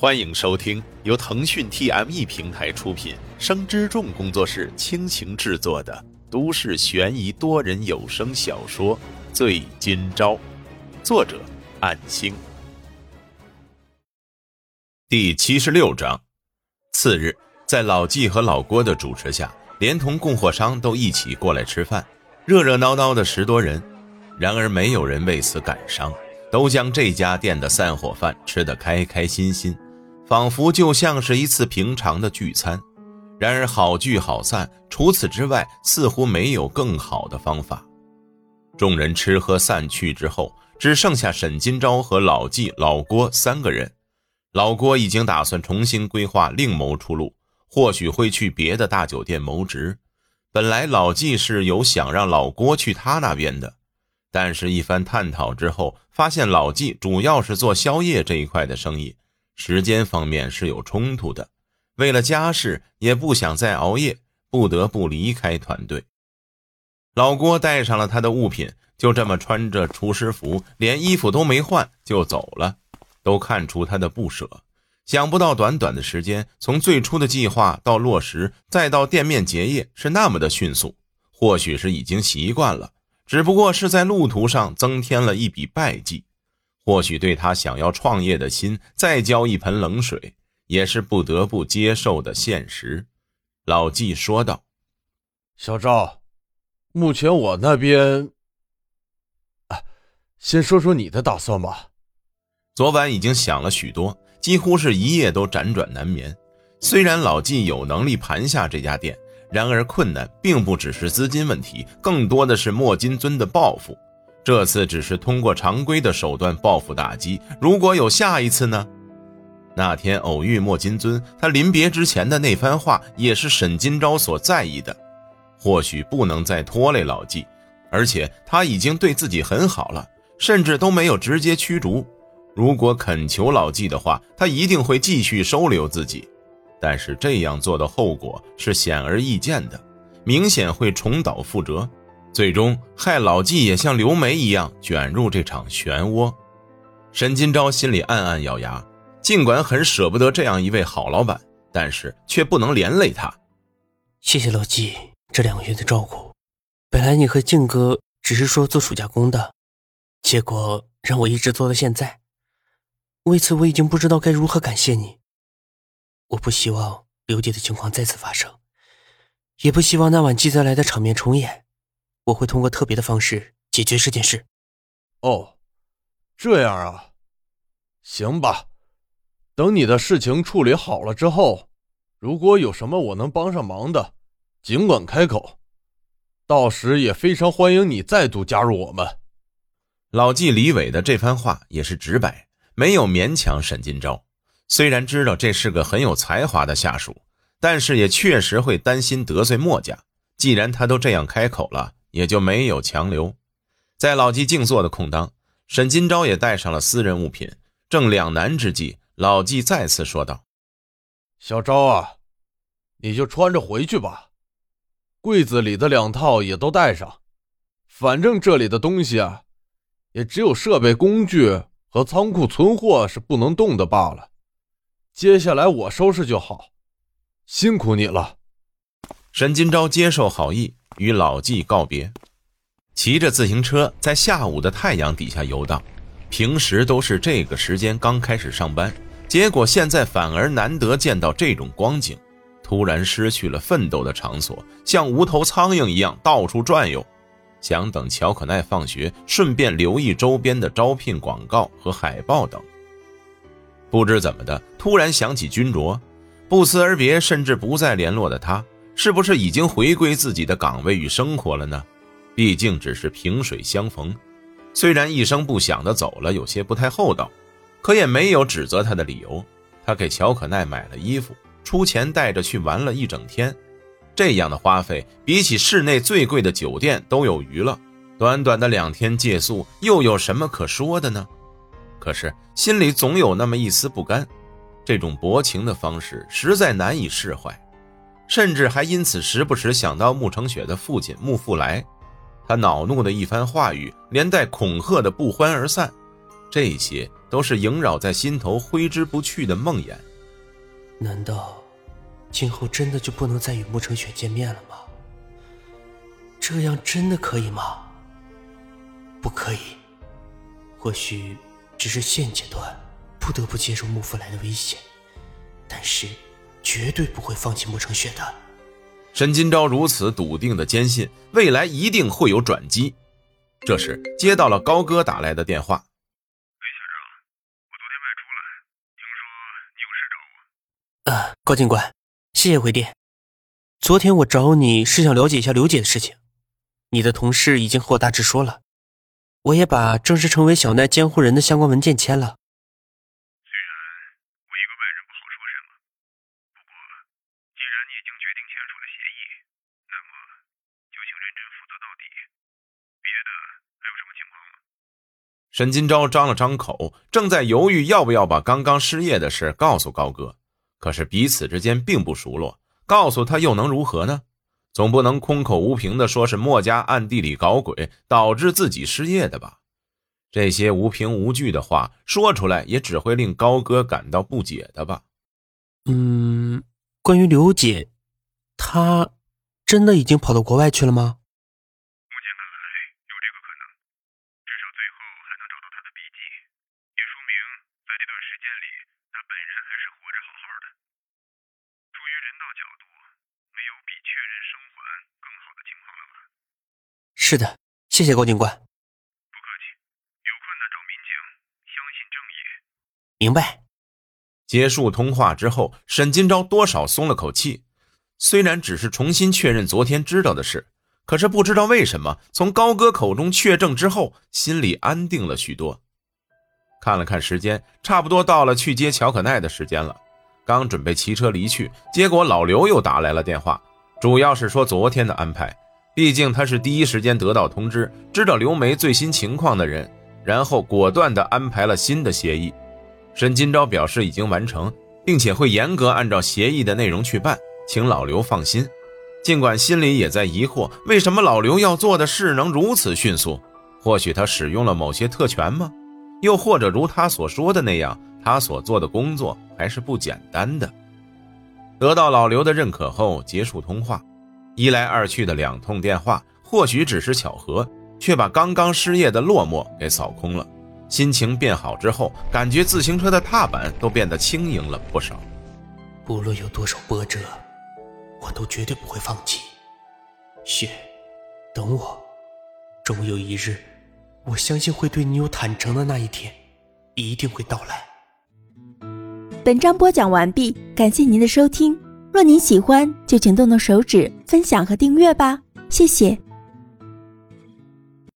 欢迎收听由腾讯 TME 平台出品、生之众工作室倾情制作的都市悬疑多人有声小说《醉今朝》，作者：暗星。第七十六章。次日，在老纪和老郭的主持下，连同供货商都一起过来吃饭，热热闹闹的十多人。然而，没有人为此感伤，都将这家店的散伙饭吃得开开心心。仿佛就像是一次平常的聚餐，然而好聚好散，除此之外似乎没有更好的方法。众人吃喝散去之后，只剩下沈金钊和老纪、老郭三个人。老郭已经打算重新规划，另谋出路，或许会去别的大酒店谋职。本来老纪是有想让老郭去他那边的，但是一番探讨之后，发现老纪主要是做宵夜这一块的生意。时间方面是有冲突的，为了家事也不想再熬夜，不得不离开团队。老郭带上了他的物品，就这么穿着厨师服，连衣服都没换就走了，都看出他的不舍。想不到短短的时间，从最初的计划到落实，再到店面结业，是那么的迅速。或许是已经习惯了，只不过是在路途上增添了一笔败绩。或许对他想要创业的心再浇一盆冷水，也是不得不接受的现实。老纪说道：“小赵，目前我那边……啊，先说说你的打算吧。昨晚已经想了许多，几乎是一夜都辗转难眠。虽然老纪有能力盘下这家店，然而困难并不只是资金问题，更多的是莫金尊的报复。”这次只是通过常规的手段报复打击，如果有下一次呢？那天偶遇莫金尊，他临别之前的那番话也是沈金钊所在意的。或许不能再拖累老纪，而且他已经对自己很好了，甚至都没有直接驱逐。如果恳求老纪的话，他一定会继续收留自己。但是这样做的后果是显而易见的，明显会重蹈覆辙。最终害老纪也像刘梅一样卷入这场漩涡，沈金钊心里暗暗咬牙，尽管很舍不得这样一位好老板，但是却不能连累他。谢谢老纪这两个月的照顾，本来你和静哥只是说做暑假工的，结果让我一直做到现在，为此我已经不知道该如何感谢你。我不希望刘姐的情况再次发生，也不希望那晚记载来的场面重演。我会通过特别的方式解决这件事。哦，这样啊，行吧。等你的事情处理好了之后，如果有什么我能帮上忙的，尽管开口。到时也非常欢迎你再度加入我们。老纪李伟的这番话也是直白，没有勉强沈金钊。虽然知道这是个很有才华的下属，但是也确实会担心得罪墨家。既然他都这样开口了。也就没有强留，在老纪静坐的空当，沈金钊也带上了私人物品。正两难之际，老纪再次说道：“小昭啊，你就穿着回去吧，柜子里的两套也都带上。反正这里的东西啊，也只有设备、工具和仓库存货是不能动的罢了。接下来我收拾就好，辛苦你了。”沈金钊接受好意。与老纪告别，骑着自行车在下午的太阳底下游荡。平时都是这个时间刚开始上班，结果现在反而难得见到这种光景，突然失去了奋斗的场所，像无头苍蝇一样到处转悠，想等乔可奈放学，顺便留意周边的招聘广告和海报等。不知怎么的，突然想起君卓，不辞而别，甚至不再联络的他。是不是已经回归自己的岗位与生活了呢？毕竟只是萍水相逢，虽然一声不响的走了，有些不太厚道，可也没有指责他的理由。他给乔可奈买了衣服，出钱带着去玩了一整天，这样的花费比起市内最贵的酒店都有余了。短短的两天借宿，又有什么可说的呢？可是心里总有那么一丝不甘，这种薄情的方式实在难以释怀。甚至还因此时不时想到穆成雪的父亲穆复来，他恼怒的一番话语，连带恐吓的不欢而散，这些都是萦绕在心头、挥之不去的梦魇。难道今后真的就不能再与慕成雪见面了吗？这样真的可以吗？不可以。或许只是现阶段不得不接受穆夫来的威胁，但是绝对不会放弃慕成雪的。沈金钊如此笃定的坚信未来一定会有转机。这时接到了高哥打来的电话：“喂，小张，我昨天外出了，听说你有事找我。”“啊，高警官，谢谢回电。昨天我找你是想了解一下刘姐的事情，你的同事已经和我大致说了，我也把正式成为小奈监护人的相关文件签了。”沈金钊张了张口，正在犹豫要不要把刚刚失业的事告诉高哥，可是彼此之间并不熟络，告诉他又能如何呢？总不能空口无凭的说是墨家暗地里搞鬼，导致自己失业的吧？这些无凭无据的话说出来，也只会令高哥感到不解的吧？嗯，关于刘姐，她真的已经跑到国外去了吗？目前看来有这个可能，至少最后还能找到他的笔记，也说明在这段时间里他本人还是活着好好的。出于人道角度，没有比确认生还更好的情况了吧？是的，谢谢高警官。不客气，有困难找民警，相信正义。明白。结束通话之后，沈金钊多少松了口气。虽然只是重新确认昨天知道的事，可是不知道为什么，从高哥口中确证之后，心里安定了许多。看了看时间，差不多到了去接乔可奈的时间了。刚准备骑车离去，结果老刘又打来了电话，主要是说昨天的安排。毕竟他是第一时间得到通知，知道刘梅最新情况的人，然后果断地安排了新的协议。沈金钊表示已经完成，并且会严格按照协议的内容去办，请老刘放心。尽管心里也在疑惑，为什么老刘要做的事能如此迅速？或许他使用了某些特权吗？又或者如他所说的那样，他所做的工作还是不简单的？得到老刘的认可后，结束通话。一来二去的两通电话，或许只是巧合，却把刚刚失业的落寞给扫空了。心情变好之后，感觉自行车的踏板都变得轻盈了不少。无论有多少波折，我都绝对不会放弃。雪，等我，终有一日，我相信会对你有坦诚的那一天，一定会到来。本章播讲完毕，感谢您的收听。若您喜欢，就请动动手指分享和订阅吧，谢谢。